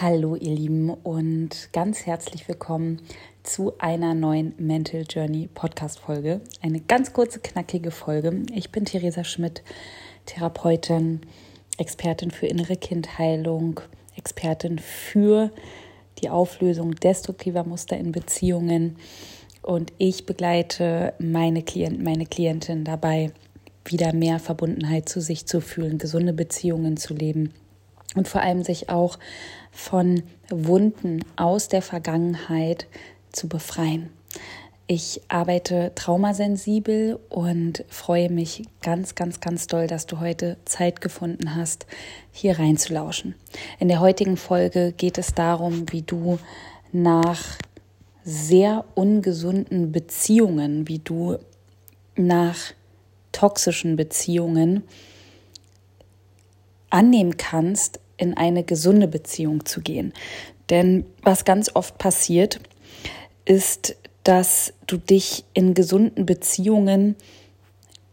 Hallo ihr Lieben und ganz herzlich willkommen zu einer neuen Mental Journey Podcast Folge. Eine ganz kurze, knackige Folge. Ich bin Theresa Schmidt, Therapeutin, Expertin für innere Kindheilung, Expertin für die Auflösung destruktiver Muster in Beziehungen und ich begleite meine Klienten, meine Klientin dabei, wieder mehr Verbundenheit zu sich zu fühlen, gesunde Beziehungen zu leben und vor allem sich auch von Wunden aus der Vergangenheit zu befreien. Ich arbeite traumasensibel und freue mich ganz, ganz, ganz doll, dass du heute Zeit gefunden hast, hier reinzulauschen. In der heutigen Folge geht es darum, wie du nach sehr ungesunden Beziehungen, wie du nach toxischen Beziehungen annehmen kannst, in eine gesunde Beziehung zu gehen. Denn was ganz oft passiert, ist, dass du dich in gesunden Beziehungen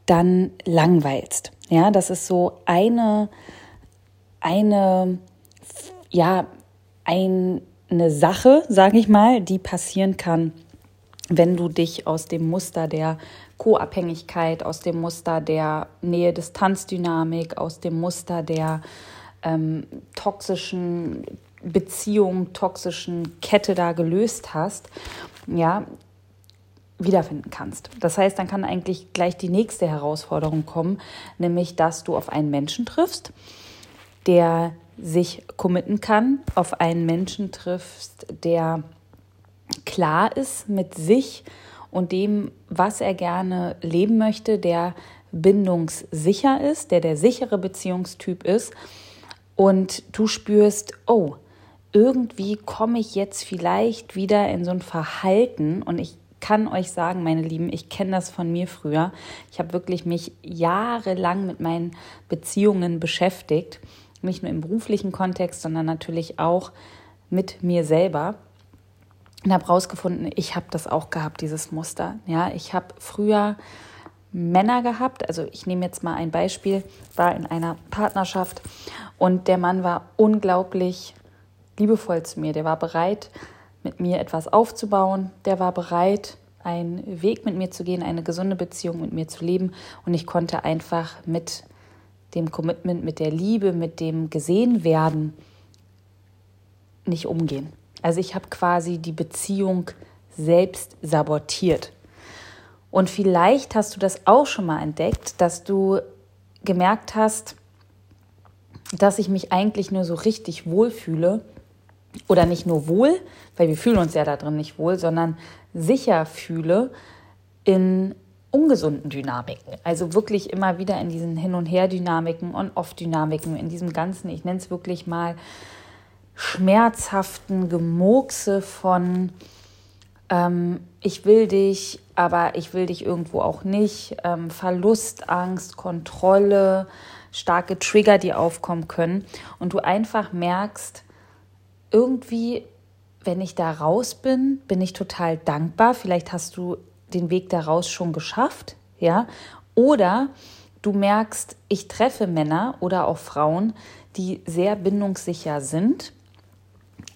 dann langweilst. Ja, das ist so eine, eine, ja, ein, eine Sache, sage ich mal, die passieren kann, wenn du dich aus dem Muster der Co-Abhängigkeit, aus dem Muster der Nähe-Distanz-Dynamik, aus dem Muster der ähm, toxischen Beziehung, toxischen Kette da gelöst hast, ja, wiederfinden kannst. Das heißt, dann kann eigentlich gleich die nächste Herausforderung kommen, nämlich dass du auf einen Menschen triffst, der sich committen kann, auf einen Menschen triffst, der klar ist mit sich und dem, was er gerne leben möchte, der bindungssicher ist, der der sichere Beziehungstyp ist und du spürst, oh, irgendwie komme ich jetzt vielleicht wieder in so ein Verhalten und ich kann euch sagen, meine Lieben, ich kenne das von mir früher. Ich habe wirklich mich jahrelang mit meinen Beziehungen beschäftigt, nicht nur im beruflichen Kontext, sondern natürlich auch mit mir selber und habe herausgefunden, ich habe das auch gehabt, dieses Muster. Ja, ich habe früher Männer gehabt. Also ich nehme jetzt mal ein Beispiel, war in einer Partnerschaft und der Mann war unglaublich liebevoll zu mir. Der war bereit, mit mir etwas aufzubauen. Der war bereit, einen Weg mit mir zu gehen, eine gesunde Beziehung mit mir zu leben. Und ich konnte einfach mit dem Commitment, mit der Liebe, mit dem gesehen werden nicht umgehen. Also ich habe quasi die Beziehung selbst sabotiert. Und vielleicht hast du das auch schon mal entdeckt, dass du gemerkt hast, dass ich mich eigentlich nur so richtig wohlfühle oder nicht nur wohl, weil wir fühlen uns ja da drin nicht wohl, sondern sicher fühle in ungesunden Dynamiken. Also wirklich immer wieder in diesen Hin- und Her-Dynamiken und Off-Dynamiken, in diesem ganzen, ich nenne es wirklich mal schmerzhaften Gemurkse von ähm, ich will dich, aber ich will dich irgendwo auch nicht. Ähm, Verlust, Angst, Kontrolle, starke Trigger, die aufkommen können. Und du einfach merkst, irgendwie, wenn ich da raus bin, bin ich total dankbar. Vielleicht hast du den Weg daraus schon geschafft, ja. Oder du merkst, ich treffe Männer oder auch Frauen, die sehr bindungssicher sind,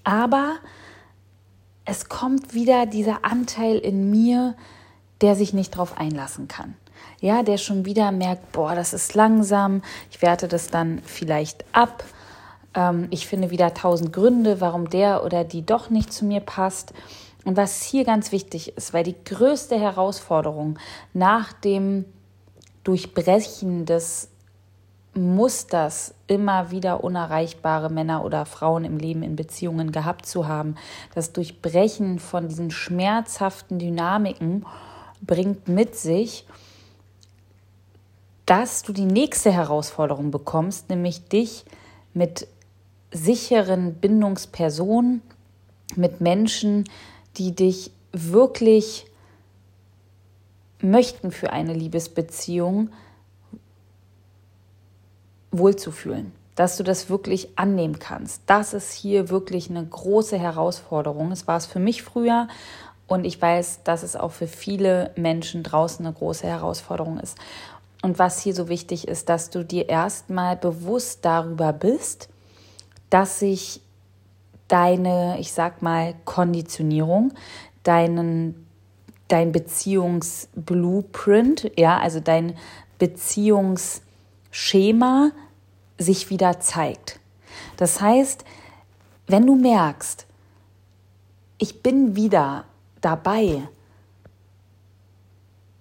aber es kommt wieder dieser Anteil in mir, der sich nicht darauf einlassen kann. Ja, der schon wieder merkt, boah, das ist langsam, ich werte das dann vielleicht ab. Ähm, ich finde wieder tausend Gründe, warum der oder die doch nicht zu mir passt. Und was hier ganz wichtig ist, weil die größte Herausforderung nach dem Durchbrechen des Musters immer wieder unerreichbare Männer oder Frauen im Leben in Beziehungen gehabt zu haben. Das Durchbrechen von diesen schmerzhaften Dynamiken bringt mit sich, dass du die nächste Herausforderung bekommst, nämlich dich mit sicheren Bindungspersonen, mit Menschen, die dich wirklich möchten für eine Liebesbeziehung, wohlzufühlen, dass du das wirklich annehmen kannst. Das ist hier wirklich eine große Herausforderung. Es war es für mich früher und ich weiß, dass es auch für viele Menschen draußen eine große Herausforderung ist. Und was hier so wichtig ist, dass du dir erstmal bewusst darüber bist, dass sich deine, ich sag mal, Konditionierung, deinen, dein Beziehungsblueprint, ja, also dein Beziehungsschema sich wieder zeigt. Das heißt, wenn du merkst, ich bin wieder dabei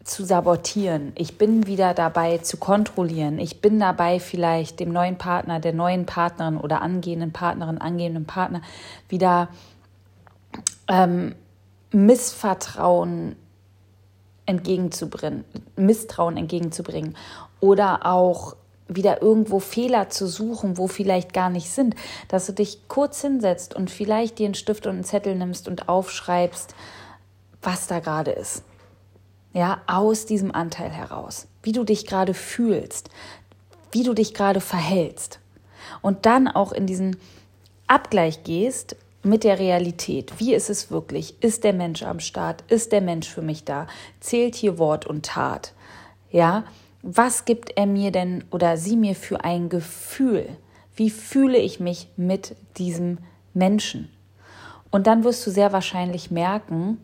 zu sabotieren, ich bin wieder dabei zu kontrollieren, ich bin dabei vielleicht dem neuen Partner, der neuen Partnerin oder angehenden Partnerin, angehenden Partner wieder ähm, Missvertrauen entgegenzubringen, Misstrauen entgegenzubringen oder auch wieder irgendwo Fehler zu suchen, wo vielleicht gar nicht sind, dass du dich kurz hinsetzt und vielleicht dir einen Stift und einen Zettel nimmst und aufschreibst, was da gerade ist. Ja, aus diesem Anteil heraus, wie du dich gerade fühlst, wie du dich gerade verhältst. Und dann auch in diesen Abgleich gehst mit der Realität. Wie ist es wirklich? Ist der Mensch am Start? Ist der Mensch für mich da? Zählt hier Wort und Tat? Ja, was gibt er mir denn oder sie mir für ein Gefühl? Wie fühle ich mich mit diesem Menschen? Und dann wirst du sehr wahrscheinlich merken,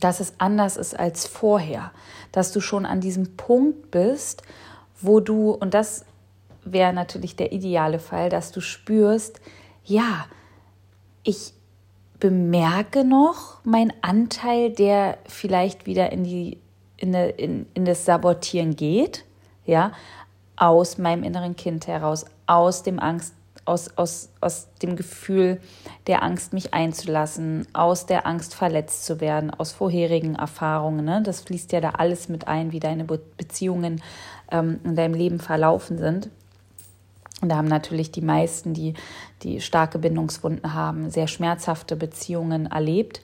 dass es anders ist als vorher, dass du schon an diesem Punkt bist, wo du, und das wäre natürlich der ideale Fall, dass du spürst, ja, ich bemerke noch meinen Anteil, der vielleicht wieder in die in, in, in das Sabotieren geht, ja, aus meinem inneren Kind heraus, aus dem Angst, aus, aus, aus dem Gefühl der Angst, mich einzulassen, aus der Angst, verletzt zu werden, aus vorherigen Erfahrungen. Ne? Das fließt ja da alles mit ein, wie deine Beziehungen ähm, in deinem Leben verlaufen sind. Und da haben natürlich die meisten, die, die starke Bindungswunden haben, sehr schmerzhafte Beziehungen erlebt.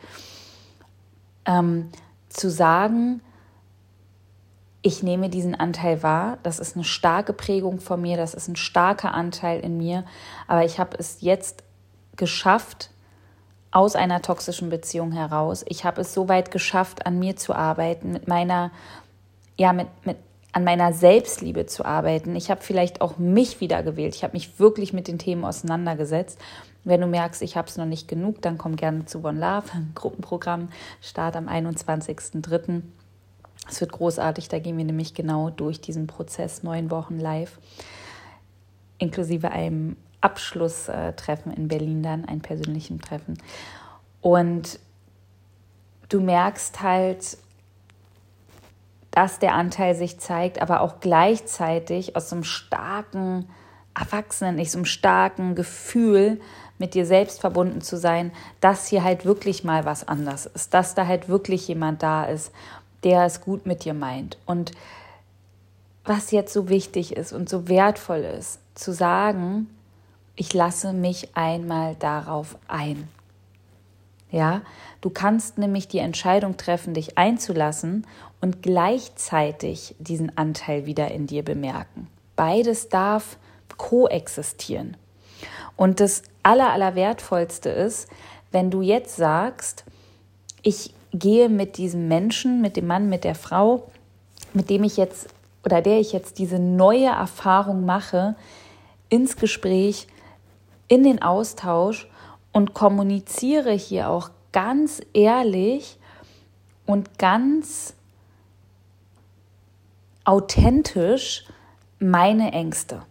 Ähm, zu sagen, ich nehme diesen Anteil wahr, das ist eine starke Prägung von mir, das ist ein starker Anteil in mir, aber ich habe es jetzt geschafft, aus einer toxischen Beziehung heraus. Ich habe es so weit geschafft, an mir zu arbeiten, mit meiner, ja, mit, mit, an meiner Selbstliebe zu arbeiten. Ich habe vielleicht auch mich wieder gewählt. Ich habe mich wirklich mit den Themen auseinandergesetzt. Wenn du merkst, ich habe es noch nicht genug, dann komm gerne zu One Love, Gruppenprogramm, Start am 21.03. Es wird großartig, da gehen wir nämlich genau durch diesen Prozess, neun Wochen live, inklusive einem Abschlusstreffen in Berlin dann, ein persönlichen Treffen. Und du merkst halt, dass der Anteil sich zeigt, aber auch gleichzeitig aus so einem starken Erwachsenen, nicht so einem starken Gefühl, mit dir selbst verbunden zu sein, dass hier halt wirklich mal was anders ist, dass da halt wirklich jemand da ist der es gut mit dir meint. Und was jetzt so wichtig ist und so wertvoll ist, zu sagen, ich lasse mich einmal darauf ein. Ja, du kannst nämlich die Entscheidung treffen, dich einzulassen und gleichzeitig diesen Anteil wieder in dir bemerken. Beides darf koexistieren. Und das Aller, Allerwertvollste ist, wenn du jetzt sagst, ich gehe mit diesem Menschen, mit dem Mann, mit der Frau, mit dem ich jetzt oder der ich jetzt diese neue Erfahrung mache, ins Gespräch, in den Austausch und kommuniziere hier auch ganz ehrlich und ganz authentisch meine Ängste.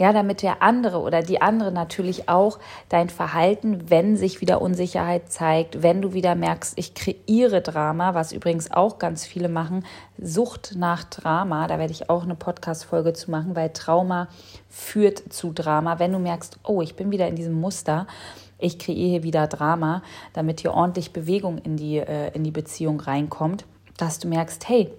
Ja, damit der andere oder die andere natürlich auch dein Verhalten, wenn sich wieder Unsicherheit zeigt, wenn du wieder merkst, ich kreiere Drama, was übrigens auch ganz viele machen, Sucht nach Drama, da werde ich auch eine Podcast-Folge zu machen, weil Trauma führt zu Drama. Wenn du merkst, oh, ich bin wieder in diesem Muster, ich kreiere hier wieder Drama, damit hier ordentlich Bewegung in die, äh, in die Beziehung reinkommt, dass du merkst, hey,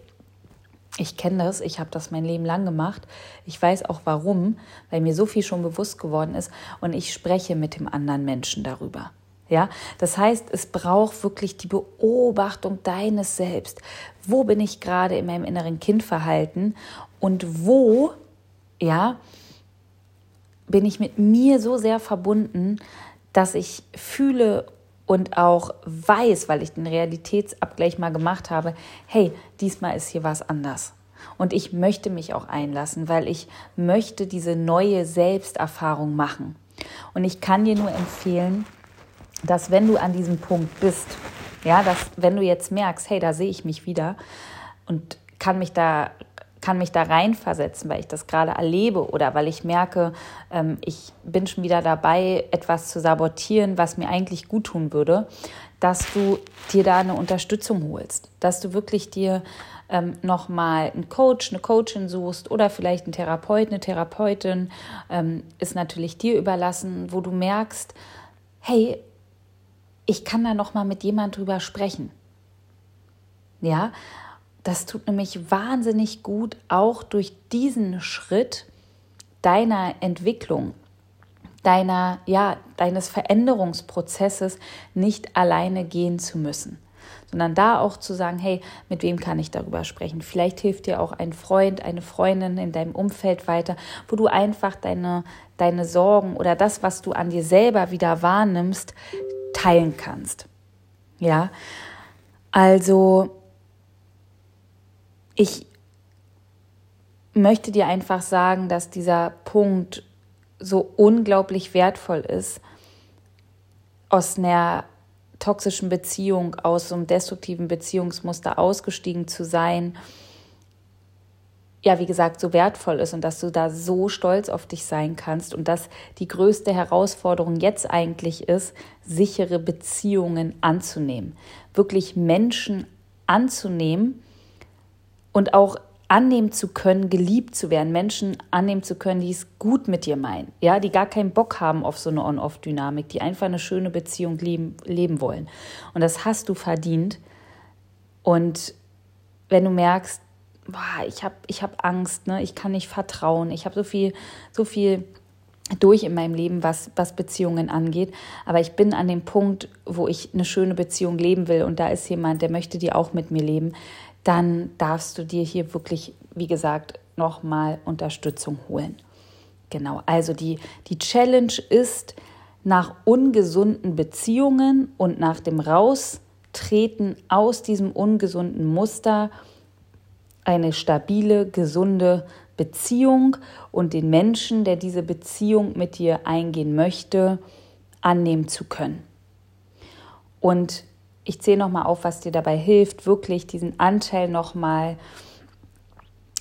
ich kenne das, ich habe das mein Leben lang gemacht. Ich weiß auch warum, weil mir so viel schon bewusst geworden ist und ich spreche mit dem anderen Menschen darüber. Ja, das heißt, es braucht wirklich die Beobachtung deines Selbst. Wo bin ich gerade in meinem inneren Kindverhalten und wo, ja, bin ich mit mir so sehr verbunden, dass ich fühle und auch weiß, weil ich den Realitätsabgleich mal gemacht habe, hey, diesmal ist hier was anders. Und ich möchte mich auch einlassen, weil ich möchte diese neue Selbsterfahrung machen. Und ich kann dir nur empfehlen, dass wenn du an diesem Punkt bist, ja, dass wenn du jetzt merkst, hey, da sehe ich mich wieder und kann mich da kann mich da reinversetzen, weil ich das gerade erlebe oder weil ich merke, ähm, ich bin schon wieder dabei, etwas zu sabotieren, was mir eigentlich gut tun würde, dass du dir da eine Unterstützung holst, dass du wirklich dir ähm, nochmal einen Coach, eine Coachin suchst oder vielleicht einen Therapeut, eine Therapeutin, ähm, ist natürlich dir überlassen, wo du merkst, hey, ich kann da nochmal mit jemand drüber sprechen. Ja, das tut nämlich wahnsinnig gut, auch durch diesen Schritt deiner Entwicklung, deiner, ja, deines Veränderungsprozesses nicht alleine gehen zu müssen, sondern da auch zu sagen, hey, mit wem kann ich darüber sprechen? Vielleicht hilft dir auch ein Freund, eine Freundin in deinem Umfeld weiter, wo du einfach deine, deine Sorgen oder das, was du an dir selber wieder wahrnimmst, teilen kannst. Ja, also ich möchte dir einfach sagen, dass dieser Punkt so unglaublich wertvoll ist, aus einer toxischen Beziehung, aus so einem destruktiven Beziehungsmuster ausgestiegen zu sein, ja, wie gesagt, so wertvoll ist und dass du da so stolz auf dich sein kannst und dass die größte Herausforderung jetzt eigentlich ist, sichere Beziehungen anzunehmen, wirklich Menschen anzunehmen, und auch annehmen zu können, geliebt zu werden, Menschen annehmen zu können, die es gut mit dir meinen, ja, die gar keinen Bock haben auf so eine On-Off-Dynamik, die einfach eine schöne Beziehung leben, leben wollen. Und das hast du verdient. Und wenn du merkst, boah, ich habe ich hab Angst, ne, ich kann nicht vertrauen, ich habe so viel, so viel durch in meinem Leben, was, was Beziehungen angeht. Aber ich bin an dem Punkt, wo ich eine schöne Beziehung leben will und da ist jemand, der möchte die auch mit mir leben dann darfst du dir hier wirklich, wie gesagt, nochmal Unterstützung holen. Genau, also die, die Challenge ist, nach ungesunden Beziehungen und nach dem Raustreten aus diesem ungesunden Muster eine stabile, gesunde Beziehung und den Menschen, der diese Beziehung mit dir eingehen möchte, annehmen zu können. Und ich zähle nochmal auf, was dir dabei hilft, wirklich diesen Anteil nochmal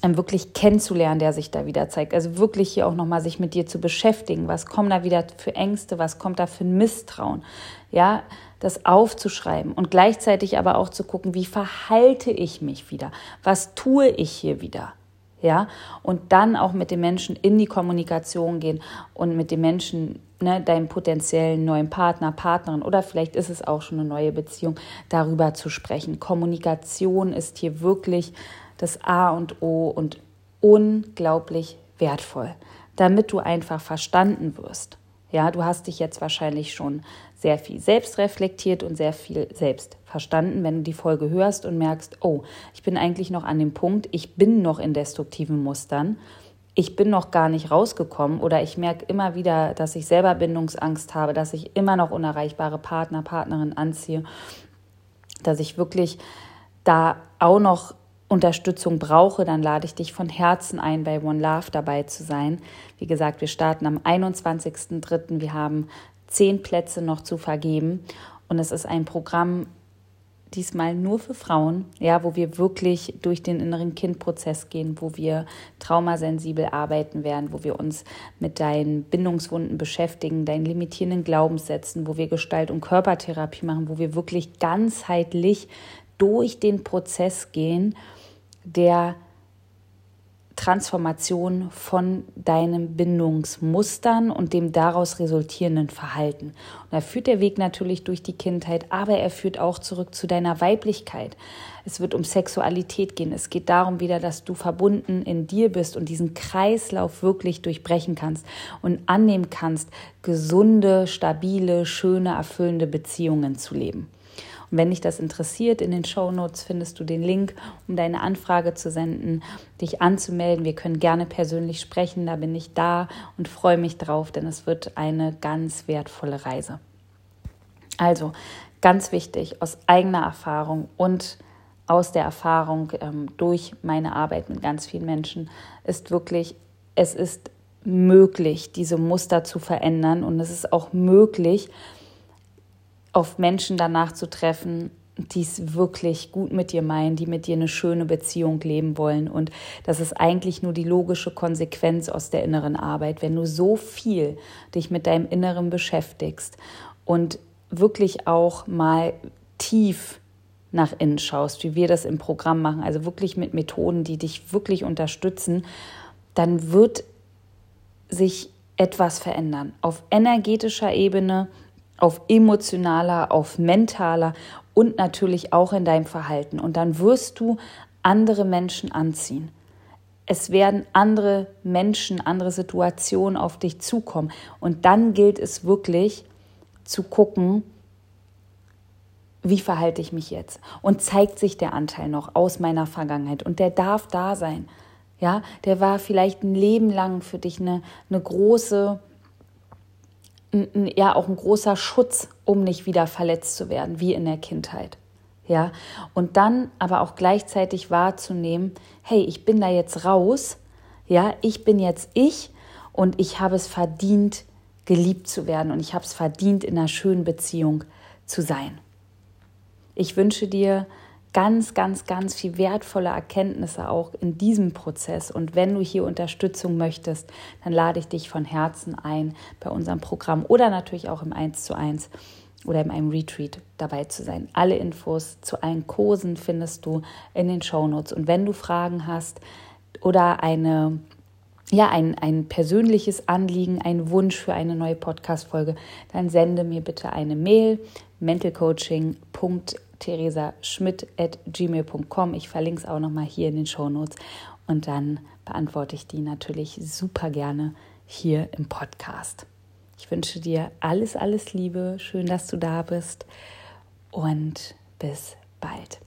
ähm, wirklich kennenzulernen, der sich da wieder zeigt. Also wirklich hier auch nochmal sich mit dir zu beschäftigen. Was kommen da wieder für Ängste? Was kommt da für ein Misstrauen? Ja, das aufzuschreiben und gleichzeitig aber auch zu gucken, wie verhalte ich mich wieder? Was tue ich hier wieder? Ja, und dann auch mit den Menschen in die Kommunikation gehen und mit den Menschen ne, deinem potenziellen neuen Partner, Partnerin oder vielleicht ist es auch schon eine neue Beziehung, darüber zu sprechen. Kommunikation ist hier wirklich das A und O und unglaublich wertvoll, damit du einfach verstanden wirst. Ja, du hast dich jetzt wahrscheinlich schon sehr viel selbst reflektiert und sehr viel selbst verstanden, wenn du die Folge hörst und merkst, oh, ich bin eigentlich noch an dem Punkt, ich bin noch in destruktiven Mustern ich bin noch gar nicht rausgekommen oder ich merke immer wieder, dass ich selber Bindungsangst habe, dass ich immer noch unerreichbare Partner, Partnerin anziehe, dass ich wirklich da auch noch Unterstützung brauche, dann lade ich dich von Herzen ein, bei One Love dabei zu sein. Wie gesagt, wir starten am 21.03. Wir haben zehn Plätze noch zu vergeben. Und es ist ein Programm, diesmal nur für Frauen, ja, wo wir wirklich durch den inneren Kindprozess gehen, wo wir traumasensibel arbeiten werden, wo wir uns mit deinen Bindungswunden beschäftigen, deinen limitierenden Glaubenssätzen, wo wir Gestalt- und Körpertherapie machen, wo wir wirklich ganzheitlich durch den Prozess gehen, der Transformation von deinen Bindungsmustern und dem daraus resultierenden Verhalten. Und da führt der Weg natürlich durch die Kindheit, aber er führt auch zurück zu deiner Weiblichkeit. Es wird um Sexualität gehen. Es geht darum wieder, dass du verbunden in dir bist und diesen Kreislauf wirklich durchbrechen kannst und annehmen kannst, gesunde, stabile, schöne, erfüllende Beziehungen zu leben. Und wenn dich das interessiert, in den Show Notes findest du den Link, um deine Anfrage zu senden, dich anzumelden. Wir können gerne persönlich sprechen, da bin ich da und freue mich drauf, denn es wird eine ganz wertvolle Reise. Also, ganz wichtig, aus eigener Erfahrung und aus der Erfahrung ähm, durch meine Arbeit mit ganz vielen Menschen ist wirklich, es ist möglich, diese Muster zu verändern und es ist auch möglich, auf Menschen danach zu treffen, die es wirklich gut mit dir meinen, die mit dir eine schöne Beziehung leben wollen. Und das ist eigentlich nur die logische Konsequenz aus der inneren Arbeit. Wenn du so viel dich mit deinem Inneren beschäftigst und wirklich auch mal tief nach innen schaust, wie wir das im Programm machen, also wirklich mit Methoden, die dich wirklich unterstützen, dann wird sich etwas verändern. Auf energetischer Ebene, auf emotionaler, auf mentaler und natürlich auch in deinem Verhalten. Und dann wirst du andere Menschen anziehen. Es werden andere Menschen, andere Situationen auf dich zukommen. Und dann gilt es wirklich zu gucken, wie verhalte ich mich jetzt? Und zeigt sich der Anteil noch aus meiner Vergangenheit? Und der darf da sein. Ja, der war vielleicht ein Leben lang für dich eine, eine große, ja, auch ein großer Schutz, um nicht wieder verletzt zu werden, wie in der Kindheit. Ja, und dann aber auch gleichzeitig wahrzunehmen, hey, ich bin da jetzt raus, ja, ich bin jetzt ich und ich habe es verdient, geliebt zu werden und ich habe es verdient, in einer schönen Beziehung zu sein. Ich wünsche dir ganz, ganz, ganz viel wertvolle Erkenntnisse auch in diesem Prozess. Und wenn du hier Unterstützung möchtest, dann lade ich dich von Herzen ein, bei unserem Programm oder natürlich auch im 1 zu 1 oder in einem Retreat dabei zu sein. Alle Infos zu allen Kursen findest du in den Show Notes. Und wenn du Fragen hast oder eine ja, ein, ein persönliches Anliegen, ein Wunsch für eine neue Podcast-Folge, dann sende mir bitte eine Mail mentalcoaching.theresaschmidt.gmail.com. Ich verlinke es auch nochmal hier in den Show Notes und dann beantworte ich die natürlich super gerne hier im Podcast. Ich wünsche dir alles, alles Liebe. Schön, dass du da bist und bis bald.